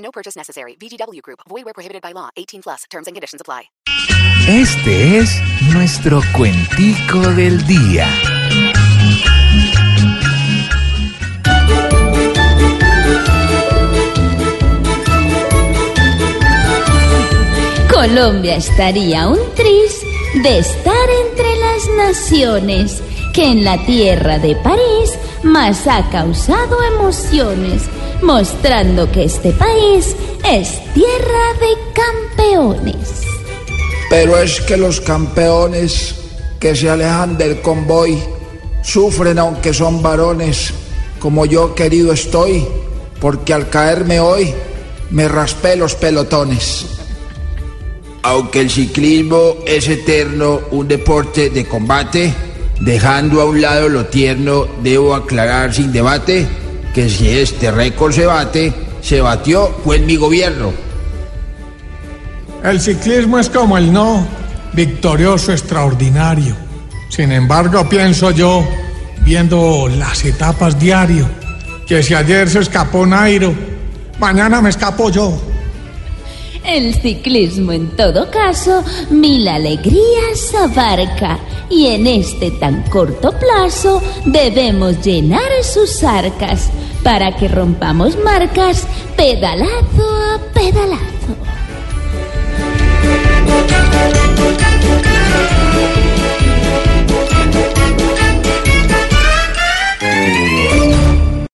No purchase necessary. VGW Group. Void where prohibited by law. 18 plus. Terms and conditions apply. Este es nuestro cuentico del día. Colombia estaría un tris de estar entre las naciones que en la tierra de París más ha causado emociones, mostrando que este país es tierra de campeones. Pero es que los campeones que se alejan del convoy sufren aunque son varones, como yo querido estoy, porque al caerme hoy me raspé los pelotones. Aunque el ciclismo es eterno, un deporte de combate, dejando a un lado lo tierno, debo aclarar sin debate que si este récord se bate, se batió fue en mi gobierno. El ciclismo es como el no, victorioso, extraordinario. Sin embargo, pienso yo, viendo las etapas diario, que si ayer se escapó Nairo, mañana me escapo yo. El ciclismo en todo caso mil alegrías abarca y en este tan corto plazo debemos llenar sus arcas para que rompamos marcas pedalazo a pedalazo.